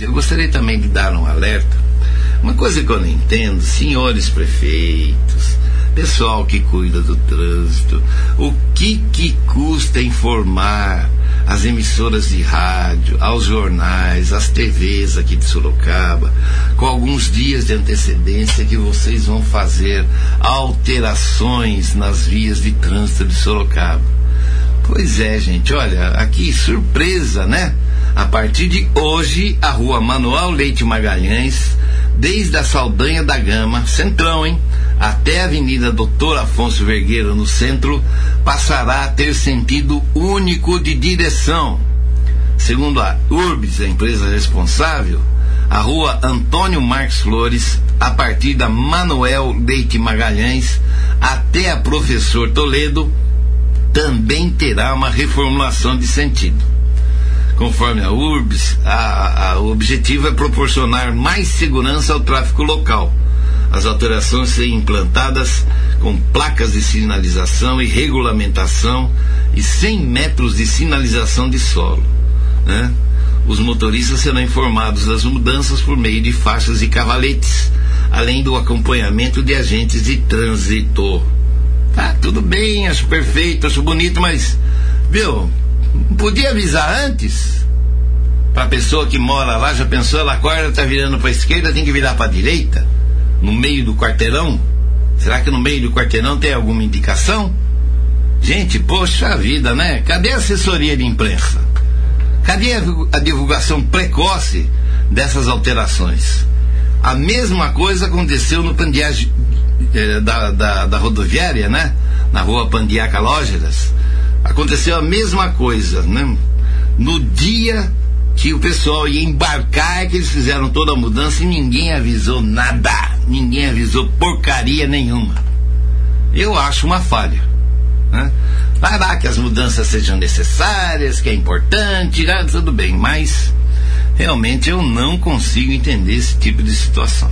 Eu gostaria também de dar um alerta. Uma coisa que eu não entendo, senhores prefeitos, pessoal que cuida do trânsito, o que que custa informar as emissoras de rádio, aos jornais, às TVs aqui de Sorocaba, com alguns dias de antecedência que vocês vão fazer alterações nas vias de trânsito de Sorocaba. Pois é, gente, olha, aqui surpresa, né? A partir de hoje, a rua Manuel Leite Magalhães, desde a Saldanha da Gama, centrão, hein? Até a Avenida Doutor Afonso Vergueiro, no centro, passará a ter sentido único de direção. Segundo a Urbis, a empresa responsável, a rua Antônio Marques Flores, a partir da Manuel Leite Magalhães até a Professor Toledo, também terá uma reformulação de sentido. Conforme a URBS, a, a, o objetivo é proporcionar mais segurança ao tráfego local. As alterações serem implantadas com placas de sinalização e regulamentação e 100 metros de sinalização de solo. Né? Os motoristas serão informados das mudanças por meio de faixas e cavaletes, além do acompanhamento de agentes de trânsito. Tudo bem, acho perfeito, acho bonito, mas, viu, podia avisar antes? Para a pessoa que mora lá, já pensou, ela acorda, tá virando para a esquerda, tem que virar para a direita? No meio do quarteirão? Será que no meio do quarteirão tem alguma indicação? Gente, poxa vida, né? Cadê a assessoria de imprensa? Cadê a divulgação precoce dessas alterações? A mesma coisa aconteceu no pandiagem eh, da, da, da, rodoviária, né? Na rua Pandiaca Lógeras aconteceu a mesma coisa, né? No dia que o pessoal ia embarcar, é que eles fizeram toda a mudança e ninguém avisou nada, ninguém avisou porcaria nenhuma. Eu acho uma falha. Né? Vai lá que as mudanças sejam necessárias, que é importante, ah, tudo bem, mas realmente eu não consigo entender esse tipo de situação.